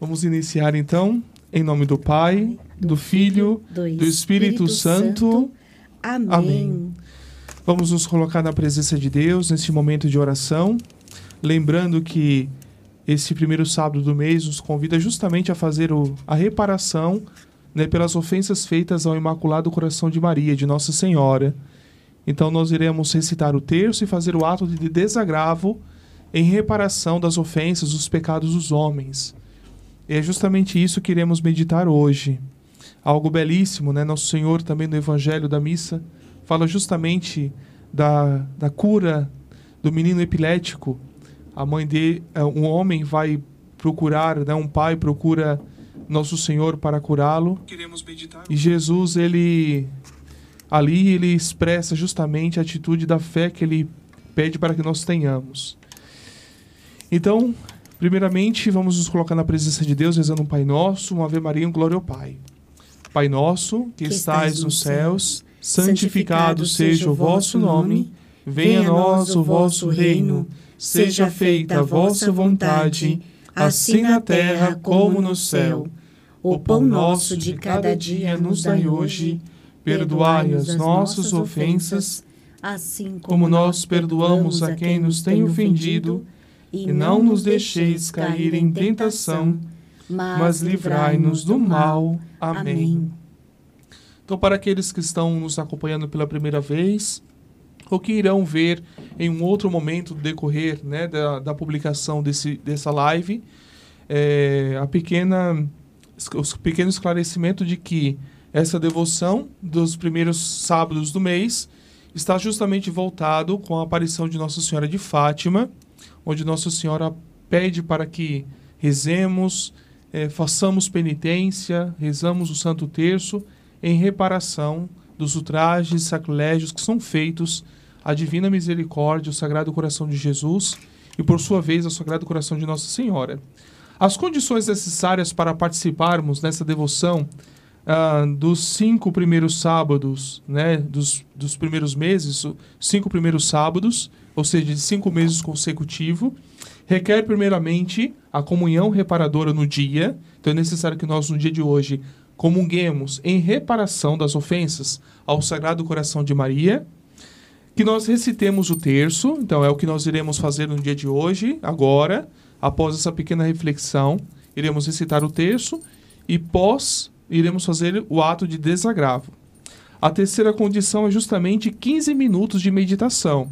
Vamos iniciar então, em nome do Pai, do Filho, do Espírito Santo. Amém. Amém. Vamos nos colocar na presença de Deus neste momento de oração, lembrando que esse primeiro sábado do mês nos convida justamente a fazer o, a reparação né, pelas ofensas feitas ao Imaculado Coração de Maria, de Nossa Senhora. Então nós iremos recitar o terço e fazer o ato de desagravo em reparação das ofensas, dos pecados dos homens. E é justamente isso que iremos meditar hoje. Algo belíssimo, né? Nosso Senhor também no Evangelho da Missa fala justamente da, da cura do menino epilético. A mãe de eh, um homem vai procurar, né? Um pai procura nosso Senhor para curá-lo. E Jesus ele ali ele expressa justamente a atitude da fé que ele pede para que nós tenhamos. Então, Primeiramente, vamos nos colocar na presença de Deus, rezando um Pai Nosso, uma Ave Maria e um Glória ao Pai. Pai nosso, que, que estais nos céus, santificado seja o vosso nome, venha a nós o vosso reino, seja feita a vossa vontade, assim na terra como no céu. O pão nosso de cada dia nos dai hoje, perdoai as nossas ofensas, assim como nós perdoamos a quem nos tem ofendido, e não nos deixeis cair em tentação, mas livrai-nos do mal. Amém. Então, para aqueles que estão nos acompanhando pela primeira vez, ou que irão ver em um outro momento do decorrer né, da, da publicação desse, dessa live, é, a pequena, o pequeno esclarecimento de que essa devoção dos primeiros sábados do mês está justamente voltado com a aparição de Nossa Senhora de Fátima, onde Nossa Senhora pede para que rezemos, é, façamos penitência, rezamos o Santo Terço em reparação dos ultrajes e sacrilégios que são feitos à Divina Misericórdia, o Sagrado Coração de Jesus e, por sua vez, ao Sagrado Coração de Nossa Senhora. As condições necessárias para participarmos nessa devoção ah, dos cinco primeiros sábados, né, dos, dos primeiros meses, cinco primeiros sábados, ou seja, de cinco meses consecutivos, requer primeiramente a comunhão reparadora no dia. Então é necessário que nós, no dia de hoje, comunguemos em reparação das ofensas ao Sagrado Coração de Maria, que nós recitemos o terço, então é o que nós iremos fazer no dia de hoje, agora, após essa pequena reflexão, iremos recitar o terço e pós iremos fazer o ato de desagravo. A terceira condição é justamente 15 minutos de meditação.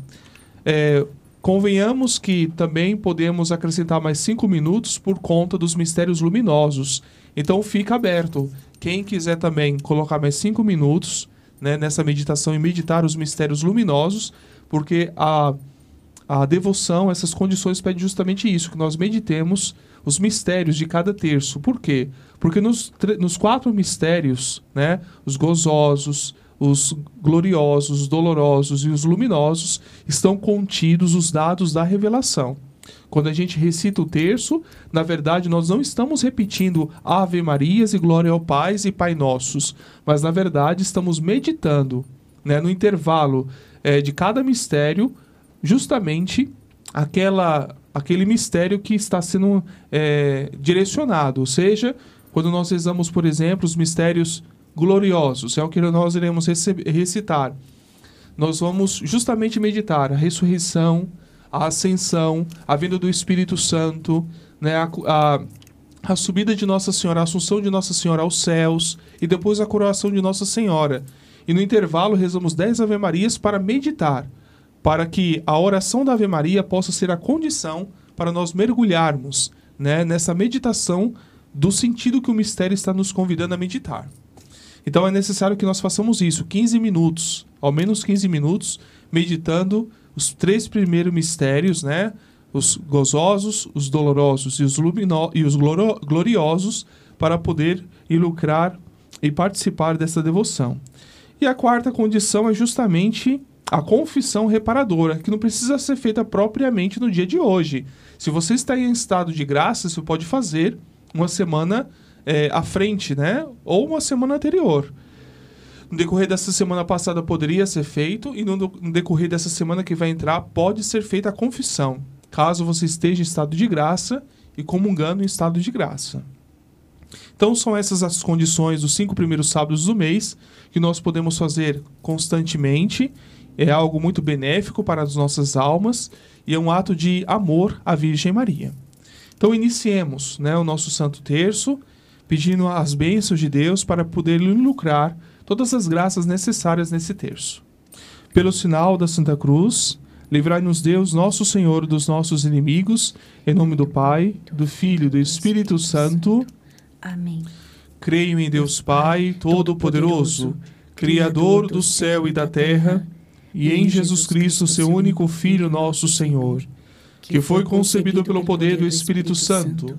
É, convenhamos que também podemos acrescentar mais cinco minutos por conta dos mistérios luminosos. Então fica aberto. Quem quiser também colocar mais cinco minutos né, nessa meditação e meditar os mistérios luminosos, porque a, a devoção, essas condições pedem justamente isso, que nós meditemos os mistérios de cada terço. Por quê? Porque nos, nos quatro mistérios, né, os gozosos, os gloriosos, os dolorosos e os luminosos, estão contidos os dados da revelação. Quando a gente recita o terço, na verdade nós não estamos repetindo Ave Marias e Glória ao Pai e Pai Nossos, mas na verdade estamos meditando né, no intervalo é, de cada mistério, justamente aquela, aquele mistério que está sendo é, direcionado. Ou seja, quando nós rezamos, por exemplo, os mistérios gloriosos, é o que nós iremos recitar. Nós vamos justamente meditar a ressurreição, a ascensão, a vinda do Espírito Santo, né, a, a, a subida de Nossa Senhora, a assunção de Nossa Senhora aos céus e depois a coroação de Nossa Senhora. E no intervalo rezamos 10 Ave Marias para meditar, para que a oração da Ave Maria possa ser a condição para nós mergulharmos né, nessa meditação do sentido que o mistério está nos convidando a meditar. Então é necessário que nós façamos isso, 15 minutos, ao menos 15 minutos, meditando os três primeiros mistérios, né? Os gozosos, os dolorosos e os, lumino e os gloriosos, para poder lucrar e participar dessa devoção. E a quarta condição é justamente a confissão reparadora, que não precisa ser feita propriamente no dia de hoje. Se você está em estado de graça, você pode fazer uma semana é, à frente, né? Ou uma semana anterior. No decorrer dessa semana passada poderia ser feito e no, no decorrer dessa semana que vai entrar pode ser feita a confissão, caso você esteja em estado de graça e comungando em estado de graça. Então, são essas as condições dos cinco primeiros sábados do mês que nós podemos fazer constantemente. É algo muito benéfico para as nossas almas e é um ato de amor à Virgem Maria. Então, iniciemos né, o nosso Santo Terço pedindo as bênçãos de Deus para poder lucrar todas as graças necessárias nesse terço. Pelo sinal da Santa Cruz, livrai-nos Deus, nosso Senhor, dos nossos inimigos, em nome do Pai, do Filho e do Espírito Santo. Amém. Creio em Deus Pai, Todo-Poderoso, Criador do céu e da terra, e em Jesus Cristo, seu único Filho, nosso Senhor, que foi concebido pelo poder do Espírito Santo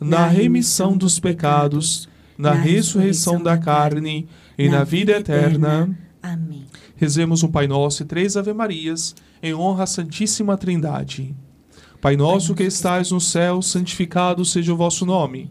na remissão dos pecados, na ressurreição da carne e na vida eterna. Amém. Rezemos um Pai Nosso e três Ave-Marias em honra à Santíssima Trindade. Pai nosso que estais no céu, santificado seja o vosso nome.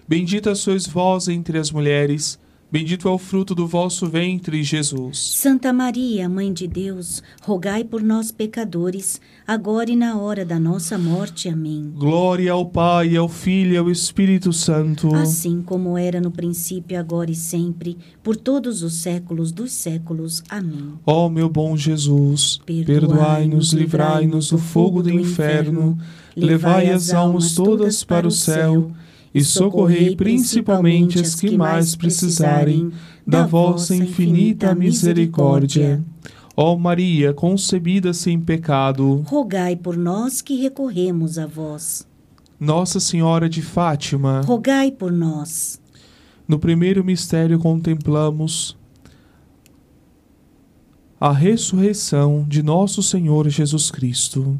Bendita sois vós entre as mulheres. Bendito é o fruto do vosso ventre, Jesus. Santa Maria, Mãe de Deus, rogai por nós, pecadores, agora e na hora da nossa morte. Amém. Glória ao Pai, ao Filho e ao Espírito Santo. Assim como era no princípio, agora e sempre, por todos os séculos dos séculos. Amém. Ó meu bom Jesus, perdoai-nos, livrai-nos do fogo do inferno, levai as almas todas para o céu e socorrei principalmente as que mais precisarem da vossa infinita misericórdia. Ó Maria, concebida sem pecado, rogai por nós que recorremos a vós. Nossa Senhora de Fátima, rogai por nós. No primeiro mistério contemplamos a ressurreição de nosso Senhor Jesus Cristo.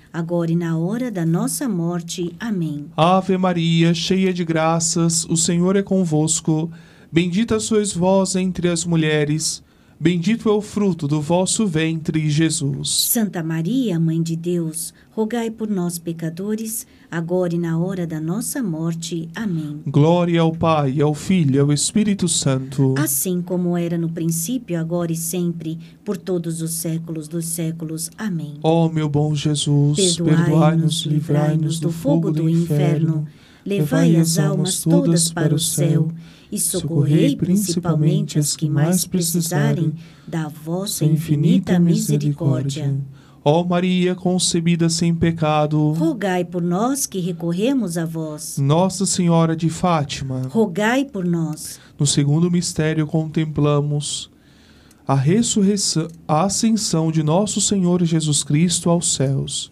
agora e na hora da nossa morte. Amém. Ave Maria, cheia de graças, o Senhor é convosco. Bendita sois vós entre as mulheres. Bendito é o fruto do vosso ventre, Jesus. Santa Maria, Mãe de Deus, rogai por nós, pecadores, agora e na hora da nossa morte. Amém. Glória ao Pai, ao Filho e ao Espírito Santo. Assim como era no princípio, agora e sempre, por todos os séculos dos séculos. Amém. Ó meu bom Jesus, perdoai-nos, livrai-nos do fogo do inferno, levai as almas todas para o céu e socorrei principalmente as que mais precisarem da vossa infinita misericórdia. Ó Maria concebida sem pecado, rogai por nós que recorremos a vós. Nossa Senhora de Fátima, rogai por nós. No segundo mistério contemplamos a ressurreição, a ascensão de nosso Senhor Jesus Cristo aos céus.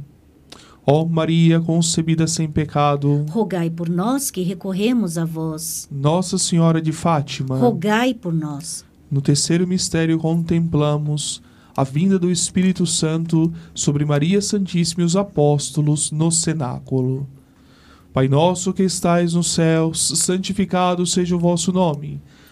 Ó Maria concebida sem pecado, rogai por nós que recorremos a vós. Nossa Senhora de Fátima, rogai por nós. No terceiro mistério contemplamos a vinda do Espírito Santo sobre Maria Santíssima e os apóstolos no cenáculo. Pai nosso que estais nos céus, santificado seja o vosso nome.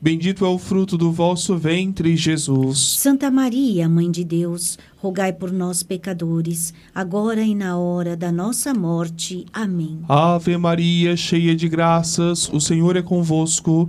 Bendito é o fruto do vosso ventre, Jesus. Santa Maria, Mãe de Deus, rogai por nós, pecadores, agora e na hora da nossa morte. Amém. Ave Maria, cheia de graças, o Senhor é convosco.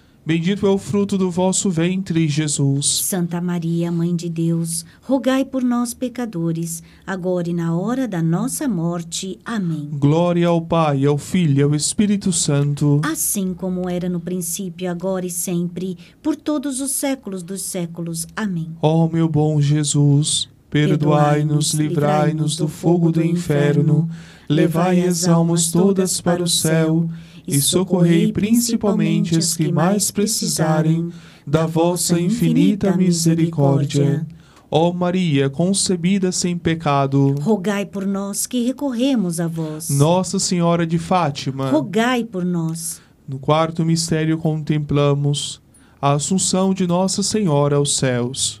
Bendito é o fruto do vosso ventre, Jesus. Santa Maria, Mãe de Deus, rogai por nós, pecadores, agora e na hora da nossa morte. Amém. Glória ao Pai, ao Filho e ao Espírito Santo. Assim como era no princípio, agora e sempre, por todos os séculos dos séculos. Amém. Ó meu bom Jesus, perdoai-nos, livrai-nos do fogo do inferno, levai as almas todas para o céu e socorrei principalmente as que mais precisarem da vossa infinita misericórdia. Ó Maria, concebida sem pecado, rogai por nós que recorremos a vós. Nossa Senhora de Fátima, rogai por nós. No quarto mistério contemplamos a assunção de Nossa Senhora aos céus.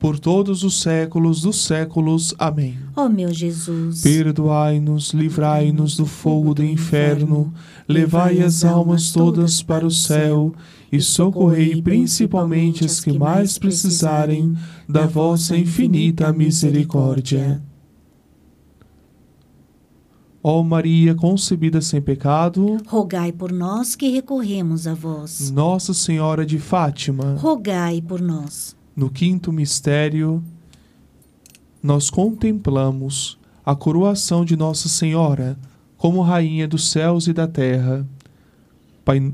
por todos os séculos dos séculos. Amém. Ó meu Jesus, Perdoai-nos, livrai-nos do fogo do inferno, levai as almas todas para o céu e socorrei principalmente as que mais precisarem da vossa infinita misericórdia. Ó Maria concebida sem pecado, rogai por nós que recorremos a vós. Nossa Senhora de Fátima, Rogai por nós. No quinto mistério, nós contemplamos a coroação de Nossa Senhora como Rainha dos céus e da terra. Pai,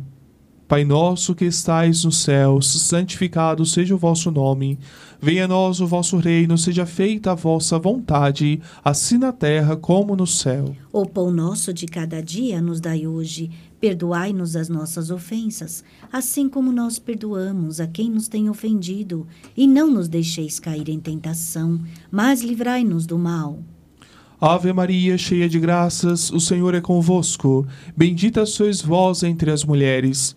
Pai nosso que estais nos céus, santificado seja o vosso nome. Venha a nós o vosso reino, seja feita a vossa vontade, assim na terra como no céu. O pão nosso de cada dia nos dai hoje. Perdoai-nos as nossas ofensas, assim como nós perdoamos a quem nos tem ofendido. E não nos deixeis cair em tentação, mas livrai-nos do mal. Ave Maria, cheia de graças, o Senhor é convosco. Bendita sois vós entre as mulheres.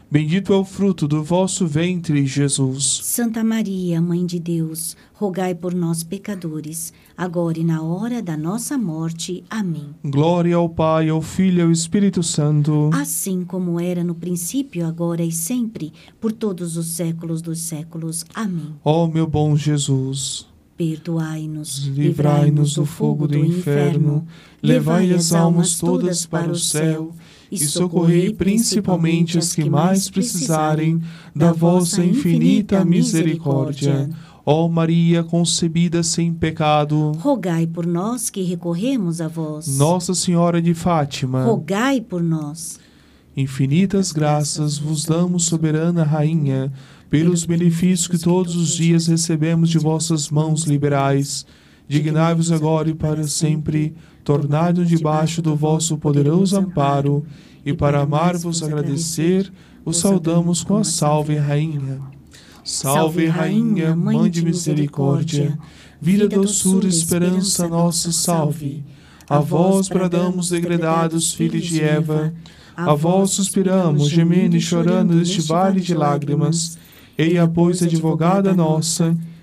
Bendito é o fruto do vosso ventre, Jesus. Santa Maria, Mãe de Deus, rogai por nós, pecadores, agora e na hora da nossa morte. Amém. Glória ao Pai, ao Filho e ao Espírito Santo. Assim como era no princípio, agora e sempre, por todos os séculos dos séculos. Amém. Ó meu bom Jesus. Perdoai-nos, livrai-nos do fogo do inferno, levai as almas todas para o céu e socorrei principalmente os que mais precisarem da vossa infinita misericórdia. Ó Maria concebida sem pecado, rogai por nós que recorremos a vós. Nossa Senhora de Fátima, rogai por nós. Infinitas graças vos damos, soberana Rainha, pelos benefícios que todos os dias recebemos de vossas mãos liberais. Dignai-vos agora e para sempre tornai-nos debaixo do vosso poderoso amparo, e para amar-vos agradecer, os saudamos com a Salve Rainha. Salve Rainha, Mãe de Misericórdia, vida, doçura, esperança, nossa salve. A vós bradamos, degredados filhos de Eva, a vós suspiramos, gemendo e chorando neste vale de lágrimas. Eia, pois, advogada nossa,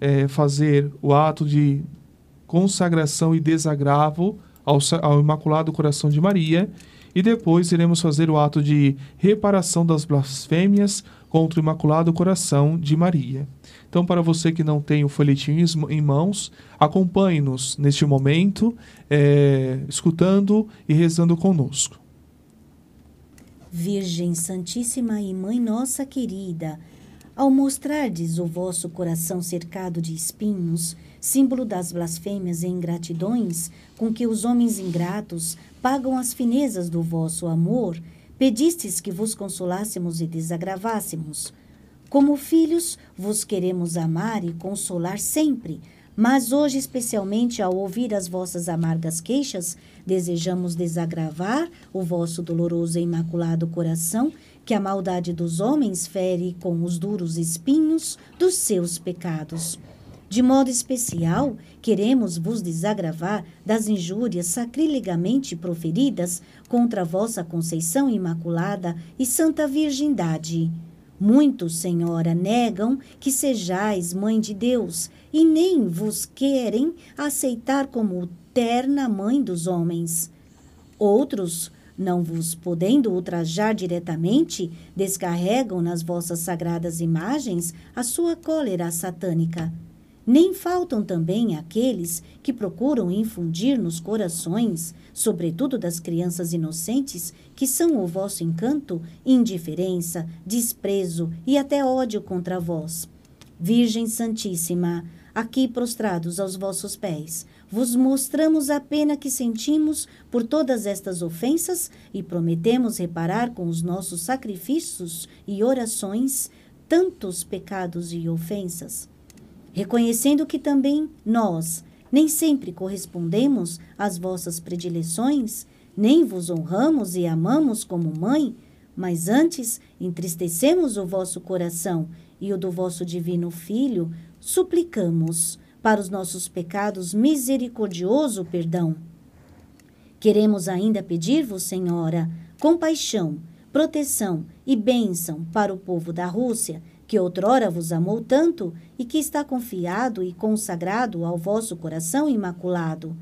é, fazer o ato de consagração e desagravo ao, ao Imaculado Coração de Maria e depois iremos fazer o ato de reparação das blasfêmias contra o Imaculado Coração de Maria. Então, para você que não tem o folhetim em mãos, acompanhe-nos neste momento, é, escutando e rezando conosco. Virgem Santíssima e Mãe Nossa querida, ao mostrardes o vosso coração cercado de espinhos, símbolo das blasfêmias e ingratidões com que os homens ingratos pagam as finezas do vosso amor, pedistes que vos consolássemos e desagravássemos. Como filhos, vos queremos amar e consolar sempre, mas hoje, especialmente ao ouvir as vossas amargas queixas, desejamos desagravar o vosso doloroso e imaculado coração, que a maldade dos homens fere com os duros espinhos dos seus pecados. De modo especial, queremos vos desagravar das injúrias sacrilegamente proferidas contra vossa conceição imaculada e santa virgindade. Muitos, Senhora, negam que sejais mãe de Deus e nem vos querem aceitar como terna mãe dos homens. Outros, não vos podendo ultrajar diretamente, descarregam nas vossas sagradas imagens a sua cólera satânica. Nem faltam também aqueles que procuram infundir nos corações, sobretudo das crianças inocentes, que são o vosso encanto, indiferença, desprezo e até ódio contra vós. Virgem Santíssima, aqui prostrados aos vossos pés, vos mostramos a pena que sentimos por todas estas ofensas e prometemos reparar com os nossos sacrifícios e orações tantos pecados e ofensas. Reconhecendo que também nós nem sempre correspondemos às vossas predileções, nem vos honramos e amamos como mãe, mas antes entristecemos o vosso coração e o do vosso divino Filho, suplicamos para os nossos pecados misericordioso perdão. Queremos ainda pedir-vos, Senhora, compaixão, proteção e bênção para o povo da Rússia, que outrora vos amou tanto e que está confiado e consagrado ao vosso coração imaculado.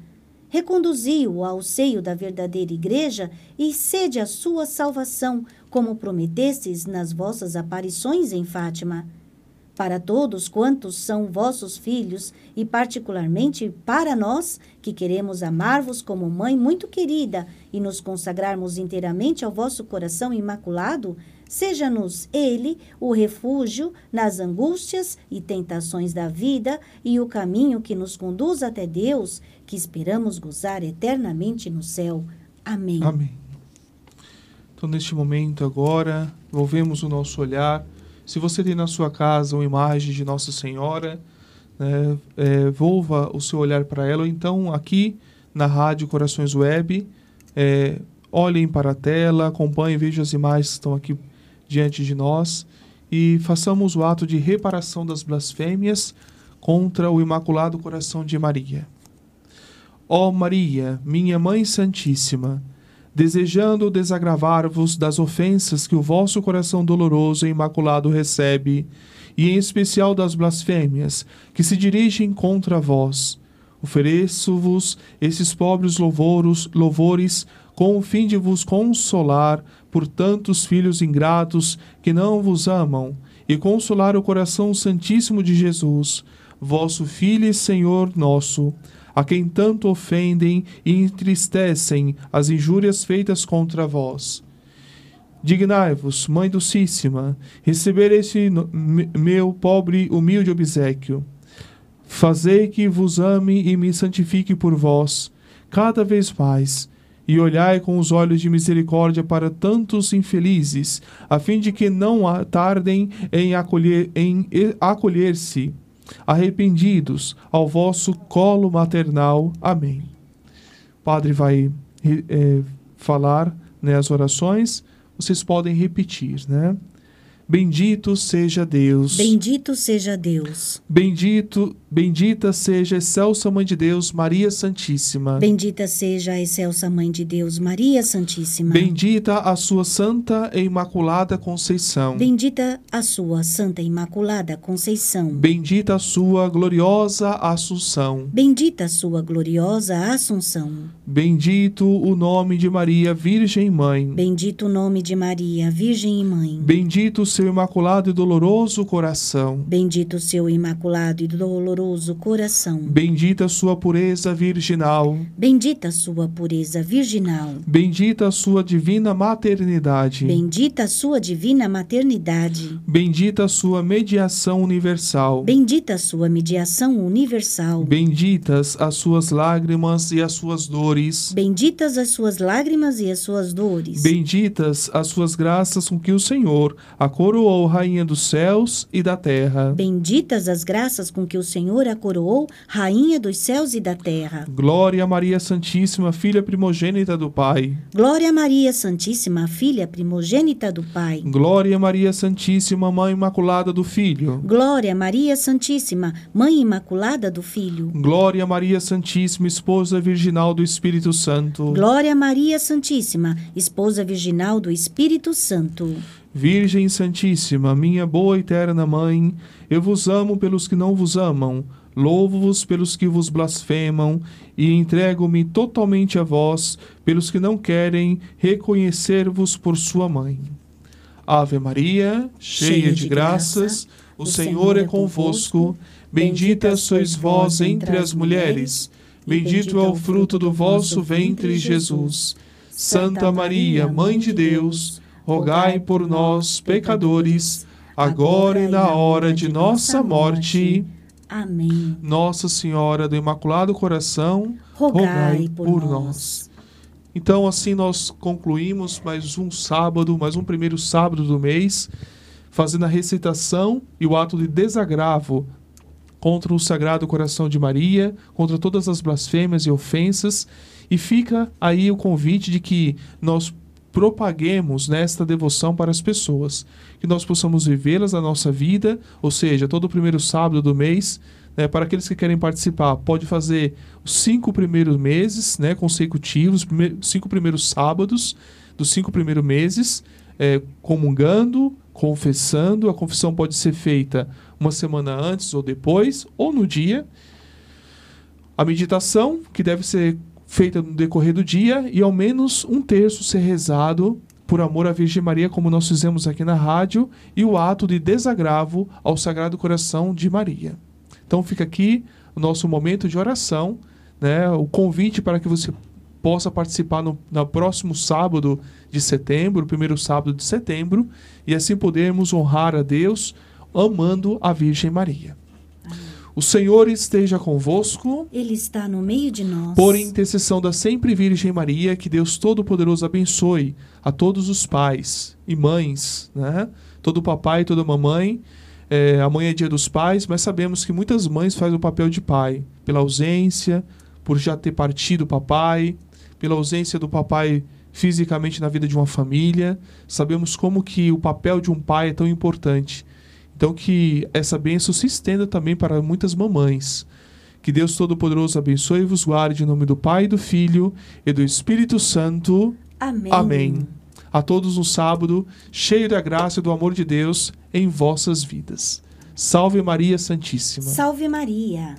Reconduzi-o ao seio da verdadeira Igreja e sede a sua salvação, como prometestes nas vossas aparições em Fátima. Para todos quantos são vossos filhos, e particularmente para nós, que queremos amar-vos como mãe muito querida e nos consagrarmos inteiramente ao vosso coração imaculado, Seja-nos Ele o refúgio nas angústias e tentações da vida e o caminho que nos conduz até Deus, que esperamos gozar eternamente no céu. Amém. Amém. Então, neste momento agora, volvemos o nosso olhar. Se você tem na sua casa uma imagem de Nossa Senhora, né, é, volva o seu olhar para ela. Ou então, aqui na Rádio Corações Web, é, olhem para a tela, acompanhem, vejam as imagens que estão aqui diante de nós e façamos o ato de reparação das blasfêmias contra o Imaculado Coração de Maria. Ó Maria, minha Mãe Santíssima, desejando desagravar-vos das ofensas que o vosso coração doloroso e imaculado recebe, e em especial das blasfêmias que se dirigem contra vós, ofereço-vos esses pobres louvores, louvores com o fim de vos consolar por tantos filhos ingratos que não vos amam, e consolar o coração santíssimo de Jesus, vosso Filho e Senhor nosso, a quem tanto ofendem e entristecem as injúrias feitas contra vós. Dignai-vos, Mãe Docíssima, receber este meu pobre, humilde obsequio. Fazei que vos ame e me santifique por vós, cada vez mais, e olhai com os olhos de misericórdia para tantos infelizes, a fim de que não tardem em acolher em acolher-se arrependidos ao vosso colo maternal. Amém. O padre vai é, falar né, as orações, vocês podem repetir, né? Bendito seja Deus. Bendito seja Deus. Bendito, bendita seja a excelsa mãe de Deus, Maria Santíssima. Bendita seja a excelsa mãe de Deus, Maria Santíssima. Bendita a sua santa e imaculada Conceição. Bendita a sua santa e imaculada Conceição. Bendita a sua gloriosa Assunção. Bendita a sua gloriosa Assunção. Bendito o nome de Maria, Virgem Mãe. Bendito o nome de Maria, Virgem e Mãe. Bendito o seu imaculado e doloroso coração. Bendito seu imaculado e doloroso coração. Bendita sua pureza virginal. Bendita sua pureza virginal. Bendita sua divina maternidade. Bendita sua divina maternidade. Bendita sua mediação universal. Bendita sua mediação universal. Benditas as suas lágrimas e as suas dores. Benditas as suas lágrimas e as suas dores. Benditas as suas graças com que o Senhor a coroou Rainha dos céus e da terra. Benditas as graças com que o Senhor a coroou, Rainha dos céus e da terra. Glória a Maria Santíssima, filha primogênita do Pai. Glória a Maria Santíssima, filha primogênita do Pai. Glória a Maria Santíssima, Mãe Imaculada do Filho. Glória a Maria Santíssima, Mãe Imaculada do Filho. Glória a Maria Santíssima, Esposa Virginal do Espírito Santo. Glória a Maria Santíssima, Esposa Virginal do Espírito Santo. Virgem Santíssima, minha boa e eterna Mãe, eu vos amo pelos que não vos amam, louvo-vos pelos que vos blasfemam e entrego-me totalmente a vós pelos que não querem reconhecer-vos por sua mãe. Ave Maria, cheia de graças, o Senhor é convosco, bendita sois vós entre as mulheres, bendito é o fruto do vosso ventre, Jesus. Santa Maria, Mãe de Deus, rogai por nós, pecadores, agora e na hora de nossa morte. Amém. Nossa Senhora do Imaculado Coração, rogai, Rogai por por nós. nós. Então, assim nós concluímos mais um sábado, mais um primeiro sábado do mês, fazendo a recitação e o ato de desagravo contra o Sagrado Coração de Maria, contra todas as blasfêmias e ofensas. E fica aí o convite de que nós propaguemos nesta devoção para as pessoas, que nós possamos vivê-las na nossa vida, ou seja, todo primeiro sábado do mês, né, para aqueles que querem participar, pode fazer os cinco primeiros meses né, consecutivos, cinco primeiros sábados dos cinco primeiros meses, é, comungando, confessando. A confissão pode ser feita uma semana antes ou depois, ou no dia. A meditação, que deve ser feita no decorrer do dia, e ao menos um terço ser rezado por amor à Virgem Maria, como nós fizemos aqui na rádio, e o ato de desagravo ao Sagrado Coração de Maria. Então fica aqui o nosso momento de oração, né? o convite para que você possa participar no, no próximo sábado de setembro, primeiro sábado de setembro, e assim podermos honrar a Deus amando a Virgem Maria. O Senhor esteja convosco. Ele está no meio de nós. Por intercessão da sempre Virgem Maria, que Deus Todo-Poderoso abençoe a todos os pais e mães, né? Todo papai e toda mamãe. É, amanhã é dia dos pais, mas sabemos que muitas mães fazem o papel de pai, pela ausência, por já ter partido o papai, pela ausência do papai fisicamente na vida de uma família. Sabemos como que o papel de um pai é tão importante. Então que essa bênção se estenda também para muitas mamães. Que Deus Todo-Poderoso abençoe e vos guarde em nome do Pai, do Filho e do Espírito Santo. Amém. Amém. A todos um sábado cheio da graça e do amor de Deus em vossas vidas. Salve Maria Santíssima. Salve Maria.